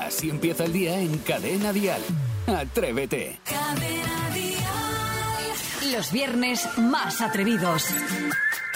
Así empieza el día en Cadena Dial. Atrévete. Cadena Dial. Los viernes más atrevidos.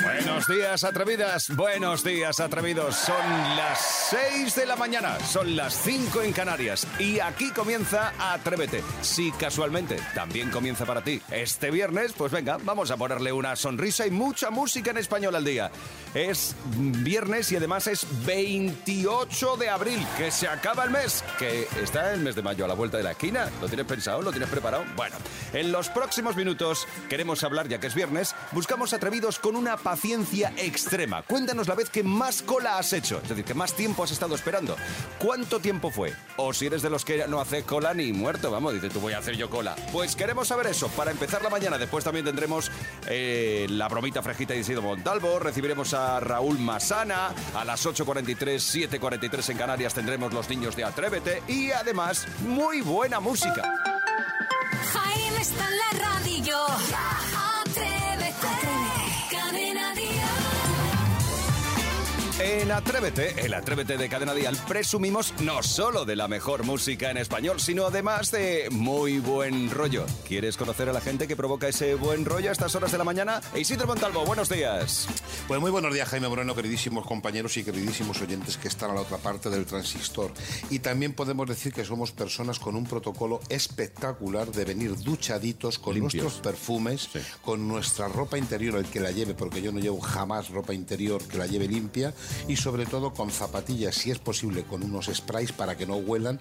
Buenos días, atrevidas. Buenos días, atrevidos. Son las 6 de la mañana. Son las 5 en Canarias. Y aquí comienza Atrévete. Si casualmente también comienza para ti este viernes, pues venga, vamos a ponerle una sonrisa y mucha música en español al día. Es viernes y además es 28 de abril, que se acaba el mes. Que está el mes de mayo a la vuelta de la esquina. ¿Lo tienes pensado? ¿Lo tienes preparado? Bueno, en los próximos minutos queremos hablar, ya que es viernes, buscamos atrevidos con una paciencia extrema. Cuéntanos la vez que más cola has hecho, es decir, que más tiempo has estado esperando. ¿Cuánto tiempo fue? O si eres de los que no hace cola ni muerto, vamos, dice tú voy a hacer yo cola. Pues queremos saber eso. Para empezar la mañana, después también tendremos eh, la bromita fresquita de Isidro Montalvo, recibiremos a Raúl Masana, a las 8.43, 7.43 en Canarias tendremos los niños de Atrévete y además muy buena música. Jaime está en la radio. Atrévete, el Atrévete de Cadena Dial, presumimos no solo de la mejor música en español, sino además de muy buen rollo. ¿Quieres conocer a la gente que provoca ese buen rollo a estas horas de la mañana? Isidro Montalvo, buenos días. Pues muy buenos días, Jaime Moreno, queridísimos compañeros y queridísimos oyentes que están a la otra parte del transistor. Y también podemos decir que somos personas con un protocolo espectacular de venir duchaditos con Limpios. nuestros perfumes, con nuestra ropa interior, el que la lleve, porque yo no llevo jamás ropa interior que la lleve limpia, y sobre todo con zapatillas, si es posible, con unos sprays para que no huelan,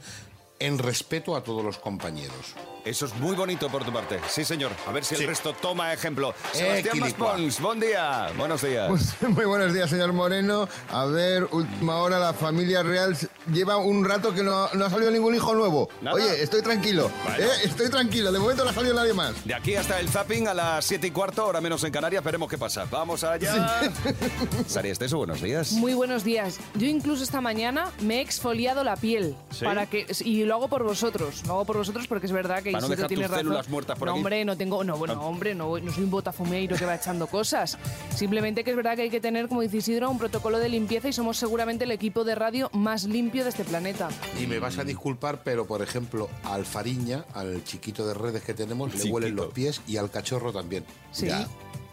en respeto a todos los compañeros. Eso es muy bonito por tu parte. Sí, señor. A ver si el Sí. resto toma ejemplo. Sebastián. Maspons, buen día. Buenos días. Pues, muy buenos días, señor Moreno. A ver, última hora, la familia real lleva un rato que no, no ha salido ningún hijo nuevo. Nada. Oye, estoy tranquilo. Bueno. ¿eh? Estoy tranquilo. De momento no ha salido nadie más. De aquí hasta el zapping a las 7 y cuarto, hora menos en Canarias, veremos qué pasa. Vamos allá. Sari Esteso, buenos días. Muy buenos días. Yo incluso esta mañana me he exfoliado la piel ¿Sí? para que y lo hago por vosotros. Lo hago por vosotros porque es verdad que Para no Isidro dejar tiene tus razón. células muertas por no, aquí. hombre, no tengo, no, bueno, Ah. hombre, no, no soy un botafumeiro que va echando cosas. Simplemente que es verdad que hay que tener, como dice Isidro, un protocolo de limpieza y somos seguramente el equipo de radio más limpio de este planeta. Y me vas a disculpar, pero por ejemplo, al Fariña, al chiquito de redes que tenemos, le Chiquito. huelen los pies y al cachorro también. Sí. Ya.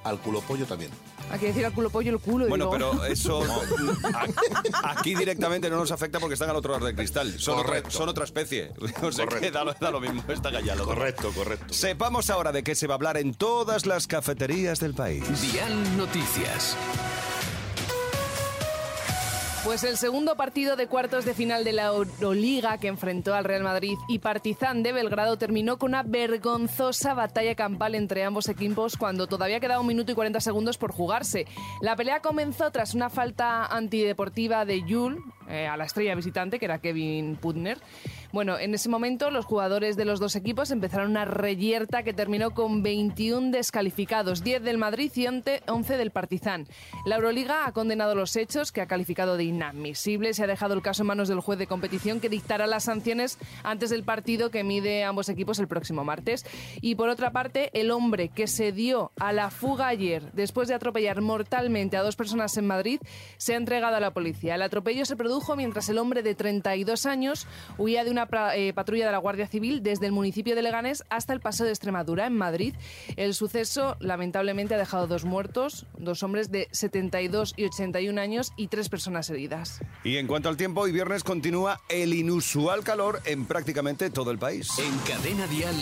Al culopollo también. Hay que decir al culo pollo el culo. y Bueno, pero eso aquí directamente no nos afecta porque están al otro lado del cristal. Son, otra, Correcto. son otra especie. O sea que Correcto. da, lo- da lo mismo, está callado. Correcto, correcto. Sepamos ahora de qué se va a hablar en todas las cafeterías del país. Dial Noticias. Pues el segundo partido de cuartos de final de la Euroliga que enfrentó al Real Madrid y Partizan de Belgrado terminó con una vergonzosa batalla campal entre ambos equipos cuando todavía quedaba un minuto y 40 segundos por jugarse. La pelea comenzó tras una falta antideportiva de Yul eh, a la estrella visitante, que era Kevin Putner. Bueno, en ese momento los jugadores de los dos equipos empezaron una reyerta que terminó con 21 descalificados, 10 del Madrid y 11 del Partizan. La Euroliga ha condenado los hechos, que ha calificado de inadmisibles y ha dejado el caso en manos del juez de competición que dictará las sanciones antes del partido que mide ambos equipos el próximo martes. Y por otra parte, el hombre que se dio a la fuga ayer después de atropellar mortalmente a dos personas en Madrid se ha entregado a la policía. El atropello se produjo mientras el hombre de 32 años huía de una eh, patrulla de la Guardia Civil desde el municipio de Leganés hasta el Paseo de Extremadura, en Madrid. El suceso, lamentablemente, ha dejado dos muertos, dos hombres de 72 y 81 años y tres personas heridas. Y en cuanto al tiempo, hoy viernes continúa el inusual calor en prácticamente todo el país. En Cadena Dial,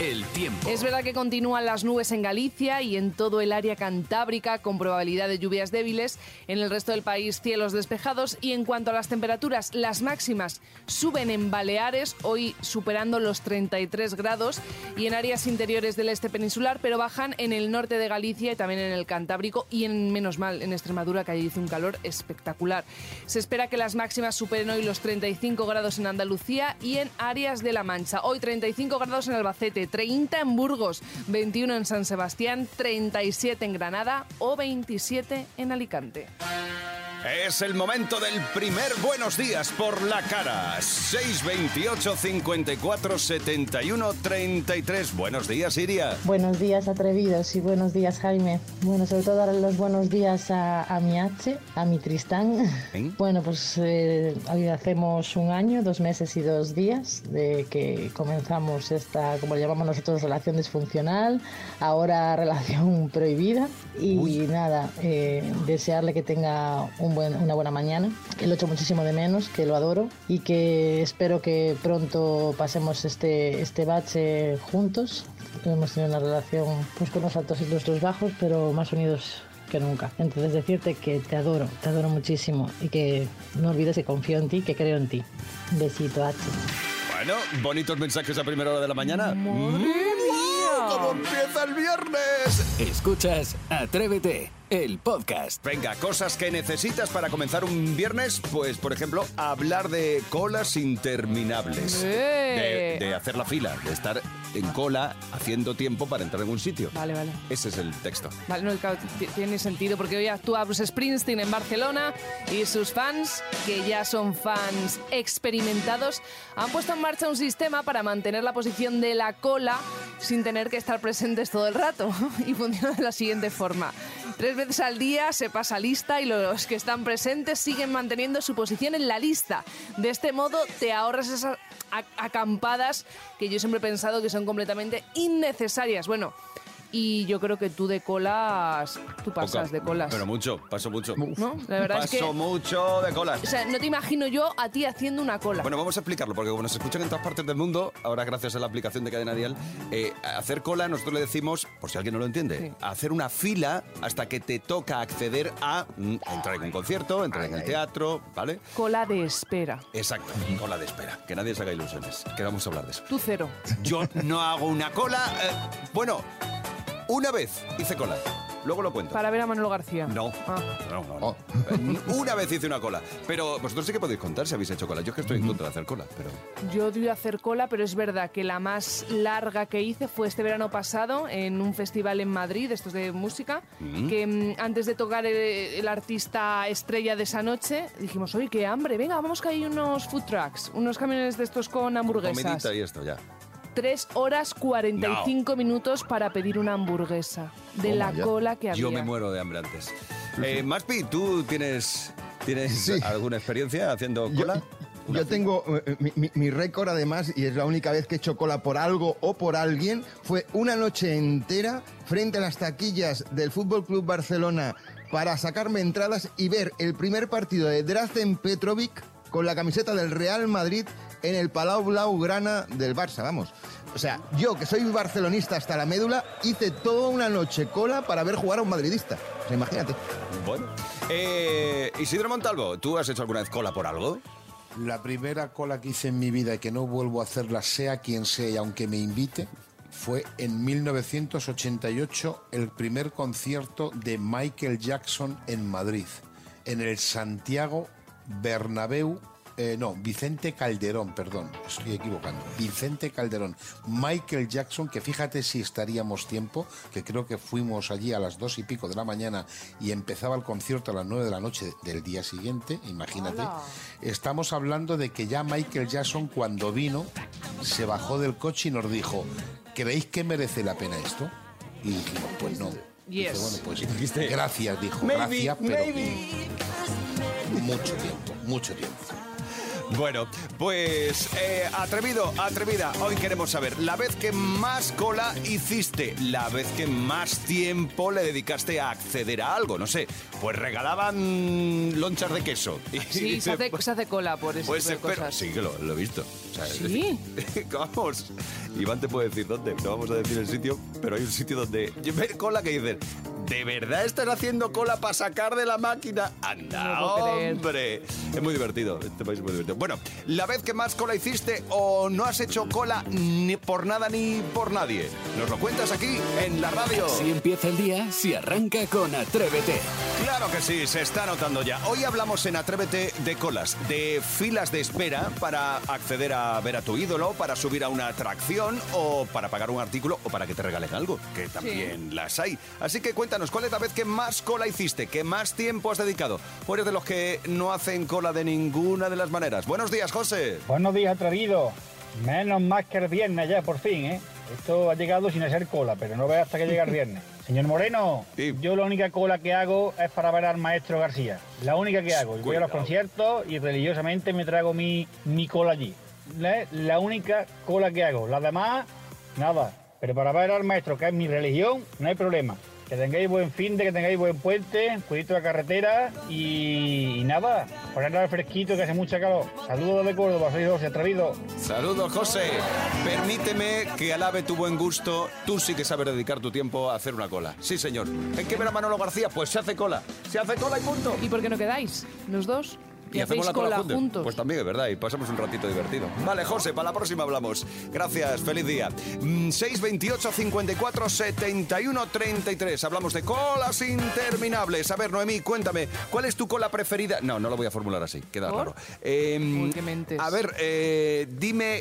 el tiempo. Es verdad que continúan las nubes en Galicia y en todo el área cantábrica con probabilidad de lluvias débiles. En el resto del país cielos despejados y en cuanto a las temperaturas, las máximas suben en Baleares, hoy superando los 33 grados y en áreas interiores del este peninsular, pero bajan en el norte de Galicia y también en el Cantábrico y en menos mal en Extremadura que allí hizo un calor espectacular. Se espera que las máximas superen hoy los 35 grados en Andalucía y en áreas de La Mancha. Hoy 35 grados en Albacete, 30 en Burgos, 21 en San Sebastián, 37 en Granada o 27 en Alicante. Es el momento del primer Buenos Días por la cara. 628 54 71 33. Buenos días, Iria. Buenos días atrevidos y buenos días Jaime. Bueno, sobre todo darle los buenos días a, a mi H, a mi Tristán. ¿Eh? Bueno, pues eh, hoy hacemos un año, dos meses y dos días de que comenzamos esta, como le llamamos nosotros, relación disfuncional, ahora relación prohibida. Y nada, eh, desearle que tenga un buen, una buena mañana, que lo echo muchísimo de menos, que lo adoro y que espero que pronto pasemos este, este bache juntos. Hemos tenido una relación pues, con los altos y los bajos, pero más unidos que nunca. Entonces decirte que te adoro, te adoro muchísimo y que no olvides que confío en ti, que creo en ti. Un besito, H. Bueno, bonitos mensajes a primera hora de la mañana. ¡Mm! ¿Cómo empieza el viernes? Escuchas Atrévete, el podcast. Venga, cosas que necesitas para comenzar un viernes, pues por ejemplo, hablar de colas interminables. ¡Eh! De, de hacer la fila, de estar en cola haciendo tiempo para entrar en un sitio. Vale, vale. Ese es el texto. Vale, no, claro, tiene sentido porque hoy actúa Bruce Springsteen en Barcelona y sus fans, que ya son fans experimentados, han puesto en marcha un sistema para mantener la posición de la cola sin tener que estar presentes todo el rato. Y funciona de la siguiente forma. Tres veces al día se pasa lista y los que están presentes siguen manteniendo su posición en la lista. De este modo te ahorras esas acampadas que yo siempre he pensado que son completamente innecesarias. Bueno, y yo creo que tú de colas, tú pasas de colas. Pero mucho, paso mucho. ¿No? La verdad es paso que- mucho de colas. O sea, no te imagino yo a ti haciendo una cola. Bueno, vamos a explicarlo, porque como nos escuchan en todas partes del mundo, ahora gracias a la aplicación de Cadena Dial, eh, hacer cola nosotros le decimos, por si alguien no lo entiende, Sí. hacer una fila hasta que te toca acceder a mm, entrar en un concierto, entrar en el teatro, ¿vale? Cola de espera. Exacto, cola de espera, que nadie se haga ilusiones, que vamos a hablar de eso. Tú cero. Yo no hago una cola, eh, bueno, una vez hice cola, luego lo cuento. Para ver a Manolo García. No, Ah. no, no, no. Eh, Una vez hice una cola, pero vosotros sí que podéis contar si habéis hecho cola. Yo es que estoy en contra de hacer cola, pero... Yo odio hacer cola, pero es verdad que la más larga que hice fue este verano pasado en un festival en Madrid, estos de música, que mm, antes de tocar el, el artista estrella de esa noche, dijimos, oye, qué hambre, venga, vamos que hay unos food trucks, unos camiones de estos con hamburguesas. Comidita y esto ya. Tres horas 45 minutos para pedir una hamburguesa de la ya. cola que había. Yo me muero de hambre antes. Eh, Maspi, ¿tú tienes, tienes Sí. alguna experiencia haciendo cola? yo tengo eh, mi, mi- mi récord además, y es la única vez que he hecho cola por algo o por alguien, fue una noche entera frente a las taquillas del Fútbol Club Barcelona para sacarme entradas y ver el primer partido de Drazen Petrovic con la camiseta del Real Madrid en el Palau Blaugrana del Barça, vamos. O sea, yo que soy barcelonista hasta la médula, hice toda una noche cola para ver jugar a un madridista. O sea, imagínate. Bueno. Eh, Isidro Montalvo, ¿tú has hecho alguna vez cola por algo? La primera cola que hice en mi vida y que no vuelvo a hacerla, sea quien sea y aunque me invite, fue en 1988 el primer concierto de Michael Jackson en Madrid, en el Santiago Bernabéu. Eh, no, Vicente Calderón, perdón, estoy equivocando. Vicente Calderón. Michael Jackson, que fíjate si estaríamos tiempo, que creo que fuimos allí a las dos y pico de la mañana y empezaba el concierto a las nueve de la noche del día siguiente, imagínate. Estamos hablando de que ya Michael Jackson cuando vino se bajó del coche y nos dijo, ¿creéis que merece la pena esto? Y dijimos, pues no. Dice, Yes. bueno, pues Dijiste, gracias, dijo, "Maybe, gracias, pero maybe". mucho tiempo, mucho tiempo. Bueno, pues eh, atrevido, atrevida, hoy queremos saber la vez que más cola hiciste, la vez que más tiempo le dedicaste a acceder a algo, no sé, pues regalaban lonchas de queso. Y Sí, se hace, se hace cola por eso. Pues espero, sí que lo, lo he visto. O sea, ¿Sí? vamos, Iván te puede decir dónde, no vamos a decir el sitio, pero hay un sitio donde cola que dicen, ¿de verdad estás haciendo cola para sacar de la máquina? Anda, No hombre. Es muy divertido, este país es muy divertido. Bueno, la vez que más cola hiciste o no has hecho cola ni por nada ni por nadie. Nos lo cuentas aquí en la radio. Si empieza el día, si arranca con Atrévete. Claro que sí, se está notando ya. Hoy hablamos en Atrévete de colas, de filas de espera para acceder a ver a tu ídolo, para subir a una atracción o para pagar un artículo o para que te regalen algo, que también las hay. Así que cuéntanos, ¿cuál es la vez que más cola hiciste? ¿Qué más tiempo has dedicado? ¿O eres de los que no hacen cola de ninguna de las maneras? Buenos días, José. Buenos días, atrevido. Menos más que el viernes ya, por fin, ¿eh? Esto ha llegado sin hacer cola, pero no veas hasta que llega el viernes. Señor Moreno, Sí. yo la única cola que hago es para ver al maestro García. La única que hago. Y Voy a los conciertos y religiosamente me trago mi, mi cola allí. La, la única cola que hago. Las demás, nada. Pero para ver al maestro, que es mi religión, no hay problema. Que tengáis buen fin de, que tengáis buen puente, cuidito la carretera y, y nada, ponerle al fresquito que hace mucha calor. Saludos de Córdoba, soy José Atrevido. Saludos, José. Permíteme que alabe tu buen gusto. Tú sí que sabes dedicar tu tiempo a hacer una cola. Sí, señor. ¿En qué ver a Manolo García? Pues se hace cola. Se hace cola y punto. ¿Y por qué no quedáis? ¿Los dos? Y hacemos la cola, juntos. juntos. Pues también es verdad, y pasamos un ratito divertido. Vale, José, para la próxima hablamos. Gracias, feliz día. Mm, 628 54 71 33. Hablamos de colas interminables. A ver, Noemí, cuéntame, ¿cuál es tu cola preferida? No, no lo voy a formular así, queda ¿Por? raro. Eh, Uy, qué mentes. A ver, eh, dime,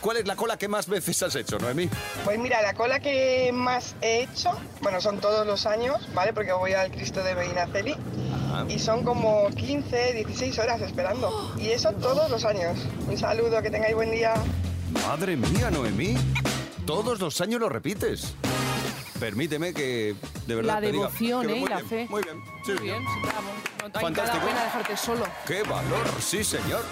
¿cuál es la cola que más veces has hecho, Noemí? Pues mira, la cola que más he hecho, bueno, son todos los años, ¿vale? Porque voy al Cristo de Medinaceli y son como 15, 16 horas esperando. Y eso todos los años. Un saludo, que tengáis buen día. Madre mía, Noemí. Todos los años lo repites. Permíteme que de verdad La te diga devoción, que ¿eh? Y la bien, fe. Muy bien, sí, Muy sí. bien, bravo. No hay Fantástico. cada pena dejarte solo. ¡Qué valor! Sí, señor.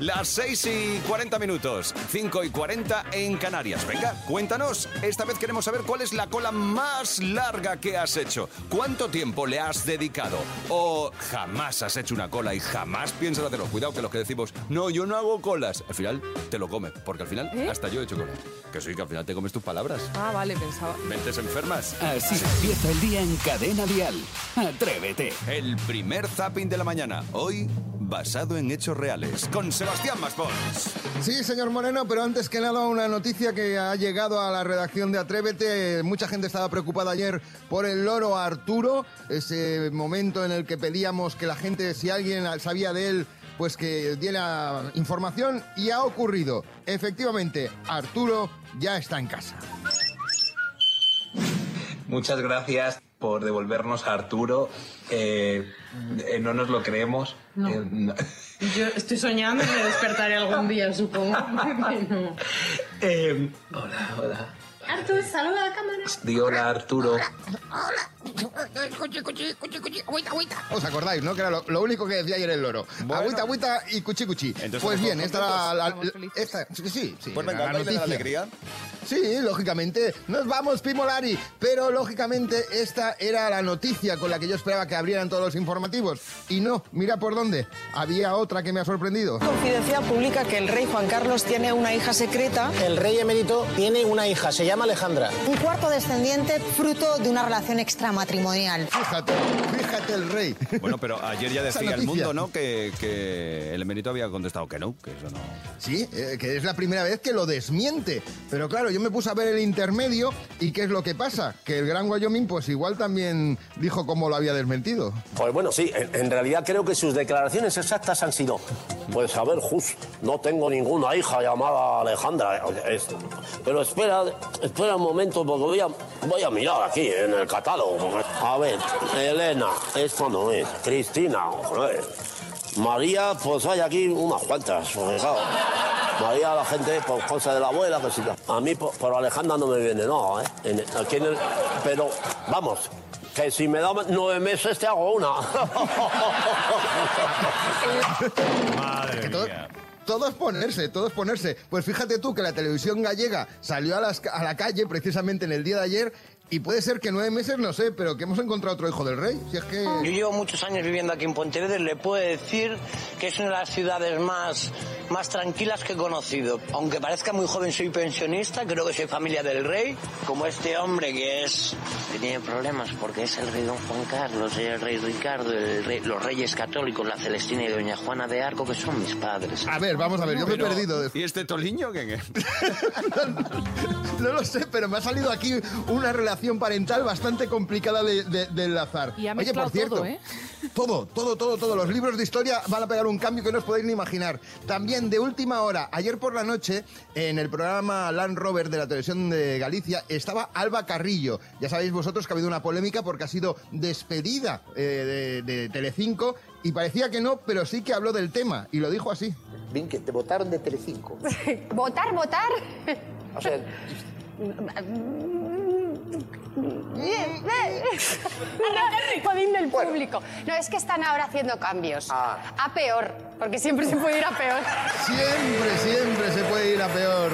Las 6 y 40 minutos, 5 y 40 en Canarias. Venga, cuéntanos. Esta vez queremos saber cuál es la cola más larga que has hecho. ¿Cuánto tiempo le has dedicado? ¿O jamás has hecho una cola y jamás piensas hacerlo? Cuidado que los que decimos, no, yo no hago colas. Al final te lo come, porque al final ¿Eh? hasta yo he hecho cola. Que sí, que al final te comes tus palabras. Ah, vale, pensaba. Mentes enfermas. Así empieza el día en Cadena Dial. Atrévete. El primer zapping de la mañana. Hoy, basado en hechos reales. Con Sebastián Maspons. Sí, señor Moreno, pero antes que nada una noticia que ha llegado a la redacción de Atrévete. Mucha gente estaba preocupada ayer por el loro Arturo, ese momento en el que pedíamos que la gente, si alguien sabía de él, pues que diera información y ha ocurrido. Efectivamente, Arturo ya está en casa. Muchas gracias por devolvernos a Arturo. Eh, eh, no nos lo creemos. No. Eh, no. Yo estoy soñando que me despertaré algún día, supongo. No. Eh, hola, hola. Artur, saluda a la cámara. Di hola, Arturo. ¿Os acordáis, no? Que era lo, lo único que decía ayer el loro. Bueno. Agüita, agüita y cuchi, cuchi. Entonces, Pues ¿estamos bien, esta era la, Estamos felices. esta, sí, sí, sí, Pues venga, la de la noticia. alegría. Sí, lógicamente. Nos vamos, Pimolari. Pero, lógicamente, esta era la noticia con la que yo esperaba que abrieran todos los informativos. Y no, mira por dónde. Había otra que me ha sorprendido. Confidencial publica que el rey Juan Carlos tiene una hija secreta. El rey emérito tiene una hija, se llama Alejandra. Un cuarto descendiente fruto de una relación extramatrimonial. Fíjate, fíjate el rey. Bueno, pero ayer ya decía el mundo, ¿no? Que, que el emérito había contestado que no, que eso no. Sí, eh, que es la primera vez que lo desmiente. Pero claro, yo me puse a ver el intermedio y ¿qué es lo que pasa? Que el Gran Wyoming pues igual también dijo cómo lo había desmentido. Pues bueno, sí, en, en realidad creo que sus declaraciones exactas han sido, pues a ver, Jus, no tengo ninguna hija llamada Alejandra. Es- pero espera, espera un momento, porque voy a, voy a mirar aquí en el catálogo. A ver, Elena, esta no es. Cristina, joder. María, pues hay aquí unas cuantas, claro, María, la gente, por cosa de la abuela, que sí. A mí, por, por Alejandra no me viene, no, ¿eh? En- aquí en el- pero, vamos, que si me da nueve meses te hago una. Madre todo, todo es ponerse, todo es ponerse. Pues fíjate tú que la televisión gallega salió a, las ca- a la calle precisamente en el día de ayer y puede ser que nueve meses, no sé, pero que hemos encontrado otro hijo del rey. Si es que... Yo llevo muchos años viviendo aquí en Pontevedra y le puedo decir que es una de las ciudades más, más tranquilas que he conocido. Aunque parezca muy joven, soy pensionista, creo que soy familia del rey, como este hombre que es que tiene problemas porque es el rey don Juan Carlos, el rey Ricardo, el rey- los reyes católicos, la Celestina y doña Juana de Arco, que son mis padres. A ver, vamos a ver, yo me he perdido. de- ¿Y este toliño qué? qué? No lo sé, pero me ha salido aquí una relación parental bastante complicada de, de- de enlazar. Y ha Oye, por cierto, todo, ¿eh? todo, todo, todo, todo. Los libros de historia van a pegar un cambio que no os podéis ni imaginar. También de última hora, ayer por la noche, en el programa Land Rover de la televisión de Galicia, estaba Alba Carrillo. Ya sabéis vosotros que ha habido una polémica porque ha sido despedida eh, de, de Telecinco y parecía que no, pero sí que habló del tema y lo dijo así. Bien, que te votaron de Telecinco. ¿Votar, votar? O sea, Jodín del público. No, es que están ahora haciendo cambios. A peor, porque siempre se puede ir a peor. Siempre, siempre se puede ir a peor.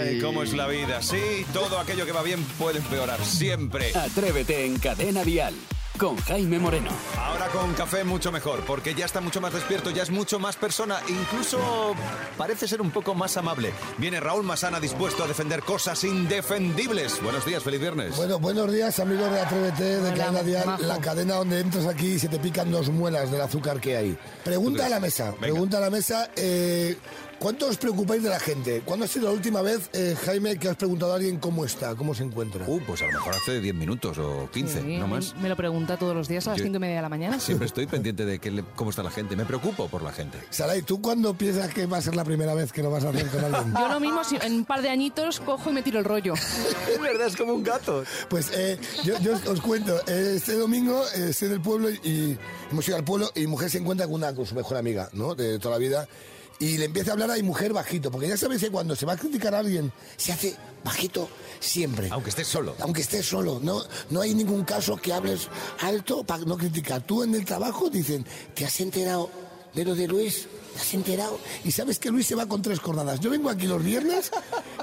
Ay, cómo es la vida. Sí, todo aquello que va bien puede empeorar. Siempre. Atrévete en Cadena Dial con Jaime Moreno. Ahora con café mucho mejor, porque ya está mucho más despierto, ya es mucho más persona, incluso parece ser un poco más amable. Viene Raúl Masana dispuesto a defender cosas indefendibles. Buenos días, feliz viernes. Bueno, buenos días amigos de Atrévete, de Hola, Cadena Dial, la cadena donde entras aquí y se te pican dos muelas del azúcar que hay. Pregunta a la mesa, pregunta a la mesa, eh, ¿cuánto os preocupáis de la gente? ¿Cuándo ha sido la última vez, eh, Jaime, que has preguntado a alguien cómo está, cómo se encuentra? Uh, pues a lo mejor hace 10 minutos o 15, Sí, no más. Me lo pregunta todos los días a las Yo- cinco y media de la mañana. Siempre estoy pendiente de que le- cómo está la gente. Me preocupo por la gente. Saray, ¿tú cuándo piensas que va a ser la primera vez que lo vas a hacer con alguien? Yo lo mismo, si en un par de añitos cojo y me tiro el rollo. Es verdad, es como un gato. Pues eh, yo, yo os cuento, eh, este domingo eh, estoy en el pueblo y, y hemos ido al pueblo y mi mujer se encuentra con, una, con su mejor amiga, ¿no? De toda la vida. Y le empieza a hablar a mi mujer bajito, porque ya sabéis que cuando se va a criticar a alguien, se hace bajito siempre. Aunque estés solo. Aunque estés solo. No, no hay ningún caso que hables alto para no criticar. Tú en el trabajo dicen, ¿te has enterado de lo de Luis? ¿Te has enterado? Y sabes que Luis se va con tres cornadas. Yo vengo aquí los viernes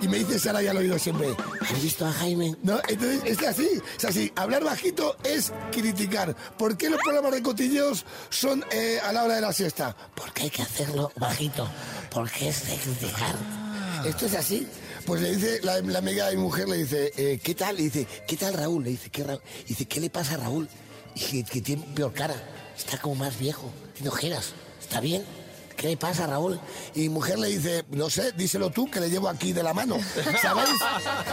y me dice Sara, ya lo he oído siempre, ¿has visto a Jaime? No, entonces es así, es así. Hablar bajito es criticar. ¿Por qué los programas de cotilleos son eh, a la hora de la siesta? Porque hay que hacerlo bajito, porque es de criticar. Esto es así. Pues le dice, la, la amiga de mi mujer le dice, eh, ¿qué tal? Le dice, ¿qué tal Raúl? Le dice, ¿qué, Raúl? dice, ¿qué le pasa a Raúl? Y que, que tiene peor cara, está como más viejo, tiene ojeras, ¿está bien? ¿Qué le pasa, Raúl? Y mi mujer le dice, no sé, díselo tú, que le llevo aquí de la mano. ¿Sabéis?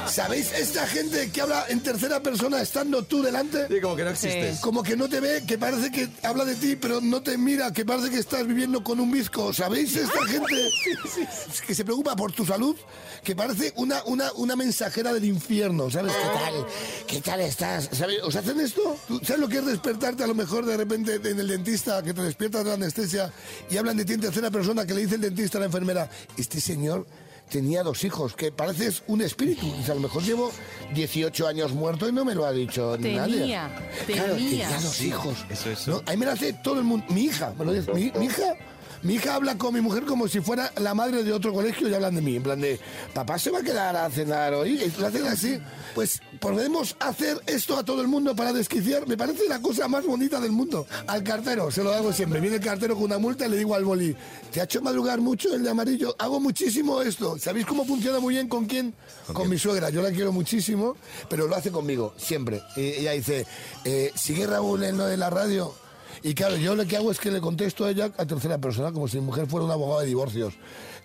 ¿Sabéis esta gente que habla en tercera persona estando tú delante? Sí, como que no existes. Sí. Como que no te ve, que parece que habla de ti, pero no te mira, que parece que estás viviendo con un bizco. ¿Sabéis esta gente que se preocupa por tu salud? Que parece una, una, una mensajera del infierno, ¿sabes? ¿Qué tal? ¿Qué tal estás? ¿Sabes? ¿Os hacen esto? ¿Tú ¿Sabes lo que es despertarte a lo mejor de repente en el dentista, que te despiertas de la anestesia y hablan de ti en tercera persona, que le dice el dentista a la enfermera, este señor tenía dos hijos, que pareces un espíritu. Dice, a lo mejor llevo 18 años muerto y no me lo ha dicho Tenía, nadie. Claro, tenía. tenía dos hijos. eso es. ¿no? Ahí me lo hace todo el mundo. Mi hija, me lo dice. Mi, mi hija. Mi hija habla con mi mujer como si fuera la madre de otro colegio y hablan de mí. En plan de, papá se va a quedar a cenar hoy. Lo hacen así. Pues podemos hacer esto a todo el mundo para desquiciar. Me parece la cosa más bonita del mundo. Al cartero, se lo hago siempre. Viene el cartero con una multa y le digo al boli, ¿te ha hecho madrugar mucho el de amarillo? Hago muchísimo esto. ¿Sabéis cómo funciona muy bien con quién? Con, mi suegra. Yo la quiero muchísimo, pero lo hace conmigo, siempre. Y ella dice, eh, ¿sigue Raúl en lo de la radio? Y claro, yo lo que hago es que le contesto a ella a tercera persona, como si mi mujer fuera un abogado de divorcios.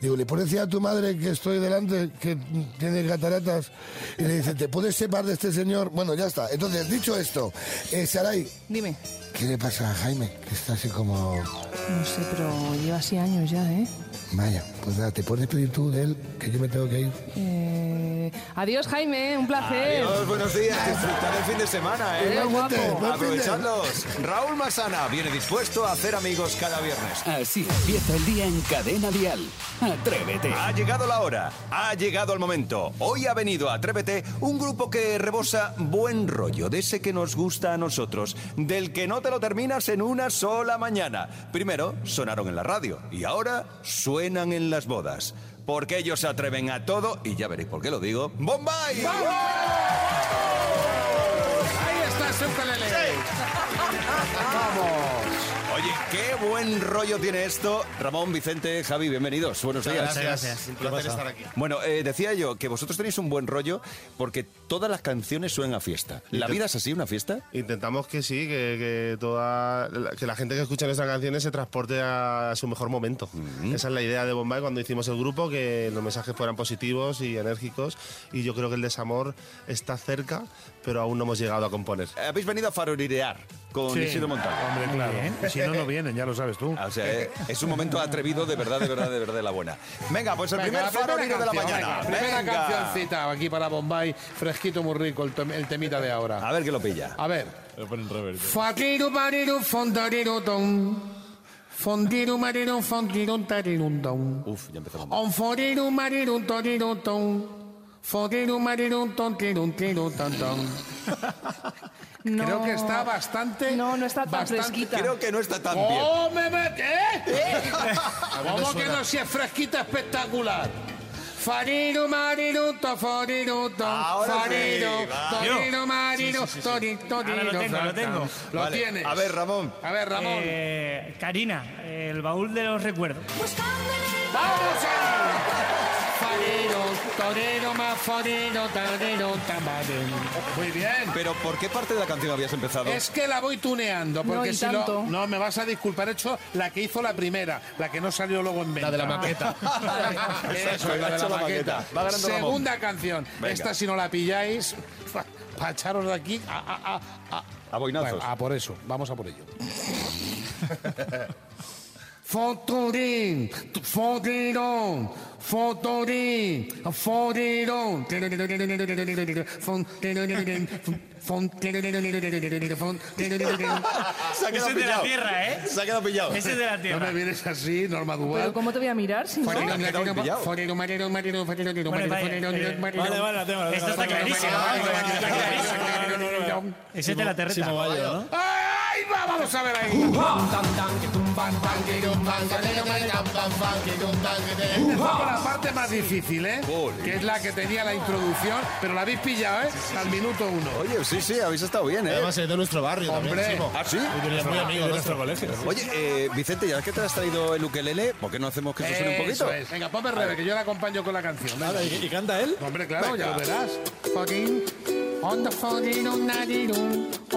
Digo, le pones a tu madre que estoy delante, que tiene cataratas, y le dice, ¿te puedes separar de este señor? Bueno, ya está. Entonces, dicho esto, eh, Saray, Dime. ¿qué le pasa a Jaime? Que está así como... No sé, pero lleva así años ya, ¿eh? Vaya, pues nada, te puedes pedir tú de él, que yo me tengo que ir. Eh, Adiós, Jaime, un placer. Adiós, buenos días. Disfrutar el fin de semana, ¿eh? Igualmente, Aprovechadlos. Raúl Masana viene dispuesto a hacer amigos cada viernes. Así empieza el día en Cadena Dial. Atrévete. Ha llegado la hora, ha llegado el momento. Hoy ha venido a Atrévete un grupo que rebosa buen rollo, de ese que nos gusta a nosotros, del que no te lo terminas en una sola mañana. Primero sonaron en la radio y ahora suenan en las bodas. Porque ellos se atreven a todo y ya veréis por qué lo digo. ¡Bombay! Ahí está su ukelele. Vamos. Oye, qué buen rollo tiene esto. Ramón, Vicente, Javi, bienvenidos. Buenos días. Muchas gracias. Un placer estar aquí. Bueno, eh, decía yo que vosotros tenéis un buen rollo porque todas las canciones suenan a fiesta. ¿La vida es así, una fiesta? Intentamos que sí, que, que toda que la gente que escucha nuestras canciones se transporte a su mejor momento. Esa es la idea de Bombay cuando hicimos el grupo, que los mensajes fueran positivos y enérgicos. Y yo creo que el desamor está cerca, pero aún no hemos llegado a componer. Habéis venido a farorirear con Sí. Isidro Montalvo. Hombre, claro. Si no, no vienen, ya lo sabes tú. O sea, eh, es un momento atrevido de verdad, de verdad, de verdad de la buena. Venga, pues el Venga, primer faroriro de la mañana. venga, primera Venga. cancioncita aquí para Bombay, fresquito, muy rico, el, tem- el temita de ahora. A ver que lo pilla. A ver. Lo ponen reverso. Fatiru bariru fondariru don. Fondiru mariru fondiru tariru don. Uf, ya empezamos. On foriru mariru toriru don. Foriru mariru tontiru tiru ton don. Creo que está bastante. No, no está tan bastante- fresquita. Creo que no está tan bien. ¡Oh, me mete! ¿Eh? A mí me ¿Cómo que no si es fresquita espectacular? Fariru, mariru, to, foriru, to, Ahora sí, fariru, va. toriru, mariru, Sí, sí, sí, sí. tori, toriru, Ahora lo tengo, lo tengo. Lo Vale, tienes. A ver, Ramón. A ver, Ramón. Eh, Karina, el baúl de los recuerdos. ¡Vamos ahí! Fariru, toriru, ma, foriru, toriru, tamarin. Muy bien. Pero ¿por qué parte de la canción habías empezado? Es que la voy tuneando, porque No, si tanto. no, no me vas a disculpar. He hecho la que hizo la primera, la que no salió luego en venta. La de la maqueta. Eso, la de la maqueta. Va Ramón. Segunda canción. Venga. Esta, si no la pilláis, para echaros de aquí a, a, a, a- A boinazos. Bueno, a por eso. Vamos a por ello. Fotorín, fotirón, fotorín, fotirón. Se ha quedado Ese es de la pillado. tierra, ¿eh? Se ha quedado pillado. Ese es de la No tierra. me vienes así, Norma Duval. Pero ¿cómo te voy a mirar si no? Pillado. forero, marino, marino, forero, marino, Bueno, forero, eh, marino. vale, vale, la tengo, la tengo, Esto la está tengo. clarísimo. Está clarísimo. Ese es de la terreta. ¡Ay, va! Vamos a ver ahí. Vamos con la parte más difícil, ¿eh? Que es la que tenía la introducción, pero la habéis pillado, ¿eh? Al minuto uno. Oye, sí, sí, habéis estado bien, ¿eh? Además es de nuestro barrio Hombre. también. ¿Ah, sí? Muy amigo de nuestro colegio. Oye, eh, Vicente, ya que te has traído el ukelele, ¿por qué no hacemos que esto suene un Eso poquito? es. Venga, ponme rebe, que yo la acompaño con la canción. ¿Y, canta él? Hombre, claro, ya lo verás. Fucking on the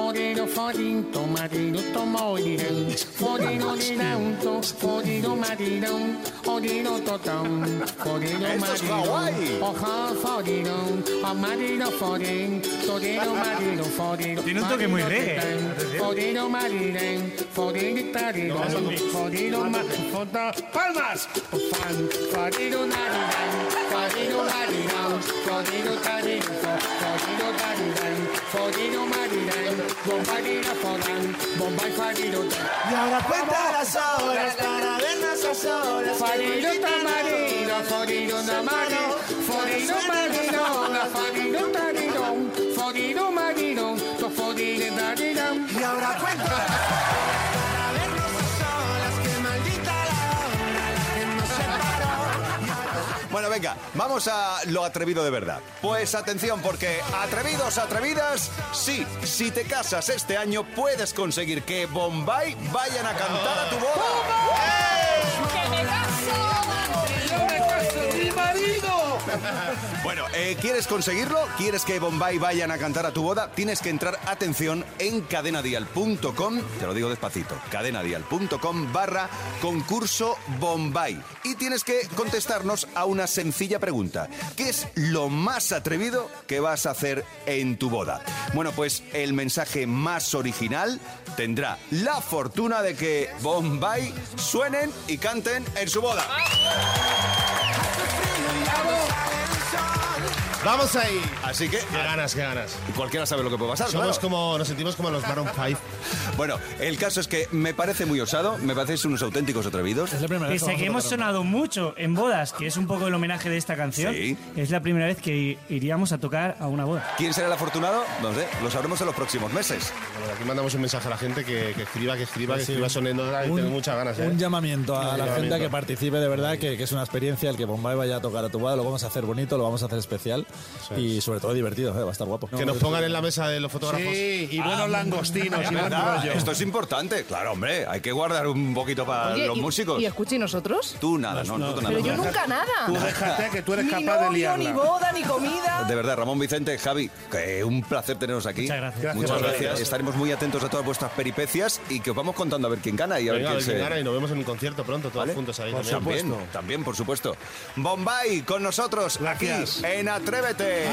forino nadirum, forino forin, tomatino tomorirum, forino nirum, to, forino marirum, forino totam, forino Esto es Hawái. marirum, oja forinum, amarino forin, torino marino forin. Tiene un toque muy reggae, atención. Forino mariren, forino tarino, forino mariren, palmas. Nariren, forino mariren, forino tarino, forino tariren, forino mariren, bombarina foran, bombay farino. Y ahora cuenta las horas para vernos a solas. Farino tamarino, forino namarino, forino marino, farino tarino, venga, vamos a lo atrevido de verdad. Pues atención, porque atrevidos, atrevidas, sí, si te casas este año puedes conseguir que Bombay vayan a cantar a tu boda. Eh, ¿quieres conseguirlo? ¿Quieres que Bombay vayan a cantar a tu boda? Tienes que entrar, atención, en cadenadial.com, te lo digo despacito, cadenadial.com barra concurso Bombay. Y tienes que contestarnos a una sencilla pregunta. ¿Qué es lo más atrevido que vas a hacer en tu boda? Bueno, pues el mensaje más original tendrá la fortuna de que Bombay suenen y canten en su boda. Vamos ahí. Así que... Qué ganas, qué ganas. Cualquiera sabe lo que puede pasar. Somos claro. como, nos sentimos como los Maroon 5. Bueno, el caso es que me parece muy osado, me parecéis unos auténticos atrevidos. Pese a que hemos sonado mucho en bodas, que es un poco el homenaje de esta canción, Sí. es la primera vez que iríamos a tocar a una boda. ¿Quién será el afortunado? No sé, lo sabremos en los próximos meses. Bueno, aquí mandamos un mensaje a la gente que, que escriba, que escriba, que Sí. escriba sonando y tengo muchas ganas. ¿eh? un llamamiento a Un la gente a llamamiento. que participe de verdad, que, que es una experiencia el que Bombay vaya a tocar a tu boda, lo vamos a hacer bonito, lo vamos a hacer especial y sobre todo divertido, ¿eh? va a estar guapo. Que nos pongan en la mesa de los fotógrafos. Sí, y buenos langostinos y buen ¿Verdad? rollo. Ah, Esto es importante, claro, hombre. Hay que guardar un poquito para Oye, los y- músicos. ¿Y escucha y nosotros? Tú nada, no, no, tú nada. Pero yo nunca nada. Tú déjate que tú eres ni capaz de novio, liarla. ni boda, ni comida. De verdad, Ramón Vicente, Javi, que un placer teneros aquí. Muchas gracias. Muchas Gracias. Estaremos muy atentos a todas vuestras peripecias y que os vamos contando a ver quién gana y a Venga, a ver quién se... gana y nos vemos en un concierto pronto, todos ¿Vale? juntos ahí. Por también. También, también, por supuesto. Bombay con nosotros Gracias. aquí en Atrévete.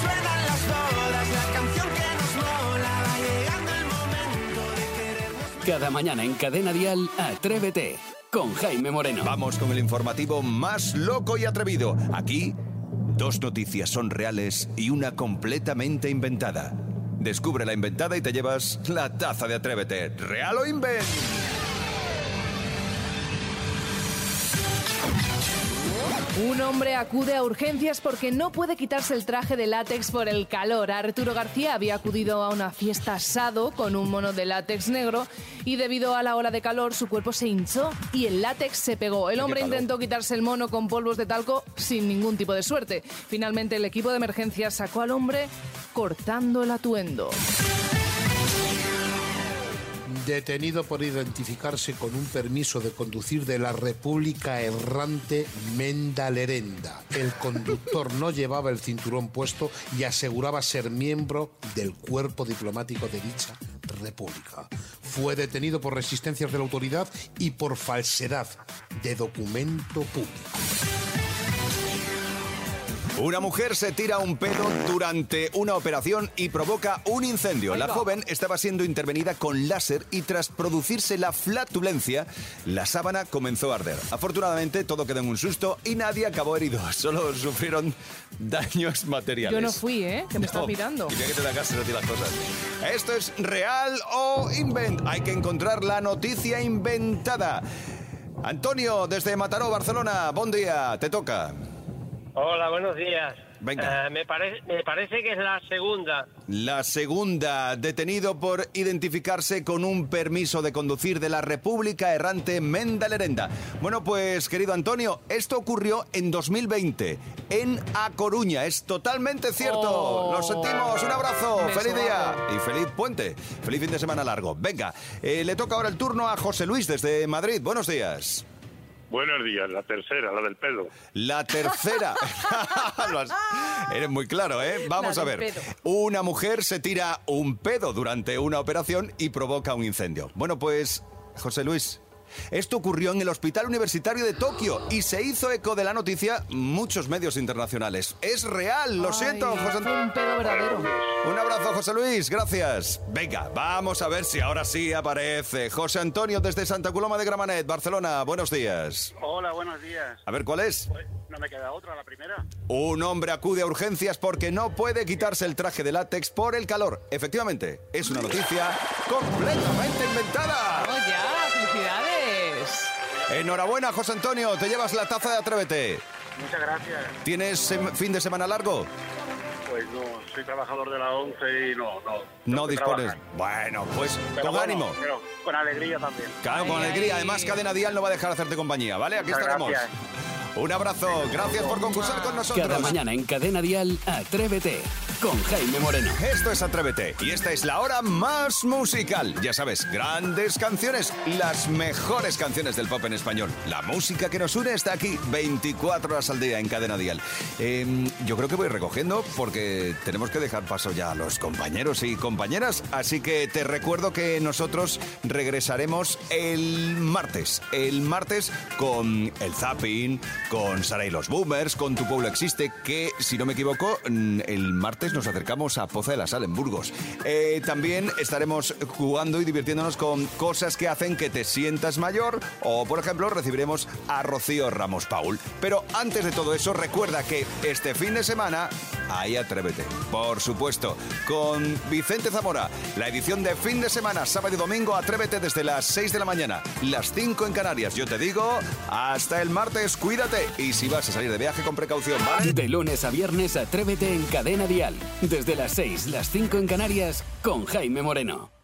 Suenan las bodas, la canción que nos mola, va llegando el momento de querernos. Cada mañana en Cadena Dial, Atrévete con Jaime Moreno. Vamos con el informativo más loco y atrevido. Aquí, dos noticias son reales y una completamente inventada. Descubre la inventada y te llevas la taza de Atrévete. ¿Real o invent? Un hombre acude a urgencias porque no puede quitarse el traje de látex por el calor. Arturo García había acudido a una fiesta asado con un mono de látex negro y debido a la ola de calor su cuerpo se hinchó y el látex se pegó. El hombre intentó quitarse el mono con polvos de talco sin ningún tipo de suerte. Finalmente el equipo de emergencias sacó al hombre cortando el atuendo. Detenido por identificarse con un permiso de conducir de la República Errante Menda Lerenda. El conductor no llevaba el cinturón puesto y aseguraba ser miembro del cuerpo diplomático de dicha república. Fue detenido por resistencias de la autoridad y por falsedad de documento público. Una mujer se tira un pedo durante una operación y provoca un incendio. La joven estaba siendo intervenida con láser y tras producirse la flatulencia, la sábana comenzó a arder. Afortunadamente todo quedó en un susto y nadie acabó herido. Solo sufrieron daños materiales. Yo no fui, ¿eh? Que me estás mirando. y ya que te da las cosas. ¿Esto es real o invent? Hay que encontrar la noticia inventada. Antonio, desde Mataró, Barcelona. Buen día, te toca. Hola, buenos días. Venga. Eh, me, pare- me parece que es la segunda. La segunda, detenido por identificarse con un permiso de conducir de la República Errante Menda Lerenda. Bueno, pues querido Antonio, esto ocurrió en 2020 en A Coruña. Es totalmente cierto. Oh. Lo sentimos. Un abrazo. Beso Feliz día y feliz puente. Feliz fin de semana largo. Venga, eh, le toca ahora el turno a José Luis desde Madrid. Buenos días. Buenos días, la tercera, la del pedo. La tercera. Eres muy claro, ¿eh? Vamos La a ver. pedo. Una mujer se tira un pedo durante una operación y provoca un incendio. Bueno, pues, José Luis. Esto ocurrió en el Hospital Universitario de Tokio y se hizo eco de la noticia muchos medios internacionales. Es real, lo siento, José un pedo verdadero. Un abrazo, José Luis, gracias. Venga, vamos a ver si ahora sí aparece. José Antonio desde Santa Coloma de Gramanet, Barcelona. Buenos días. Hola, buenos días. A ver, ¿cuál es? Pues, no me queda otra, la primera. Un hombre acude a urgencias porque no puede quitarse el traje de látex por el calor. Efectivamente, es una noticia completamente inventada. ¡Oh, ya! ¡Felicidades! Enhorabuena, José Antonio, te llevas la taza de Atrévete. Muchas gracias. ¿Tienes fin de semana largo? Pues no, soy trabajador de la ONCE y no, no. No dispones. Bueno, pues Pero con bueno, ánimo. Pero con alegría también. Claro, con Ay, alegría. ay. Además, Cadena Dial no va a dejar de hacerte compañía, ¿vale? Aquí Muchas estaremos. gracias. Un abrazo. Gracias por concursar con nosotros. Cada mañana en Cadena Dial, Atrévete con Jaime Moreno. Esto es Atrévete y esta es la hora más musical. Ya sabes, grandes canciones, las mejores canciones del pop en español. La música que nos une está aquí 24 horas al día en Cadena Dial. Eh, yo creo que voy recogiendo porque tenemos que dejar paso ya a los compañeros y compañeras. Así que te recuerdo que nosotros regresaremos el martes. El martes con el Zapping, con Sara y los Boomers, con Tu Pueblo Existe, que si no me equivoco, mm, el martes nos acercamos a Poza de la Sal en Burgos. Eh, también estaremos jugando y divirtiéndonos con cosas que hacen que te sientas mayor o, por ejemplo, recibiremos a Rocío Ramos Paul. Pero antes de todo eso, recuerda que este fin de semana hay Atrévete. Por supuesto, con Vicente Zamora, la edición de fin de semana, sábado y domingo, Atrévete desde las 6 de la mañana, las 5 en Canarias. Yo te digo, hasta el martes, cuídate y si vas a salir de viaje con precaución, ¿vale? De lunes a viernes, Atrévete en Cadena Dial. Desde las 6, las 5 en Canarias, con Jaime Moreno.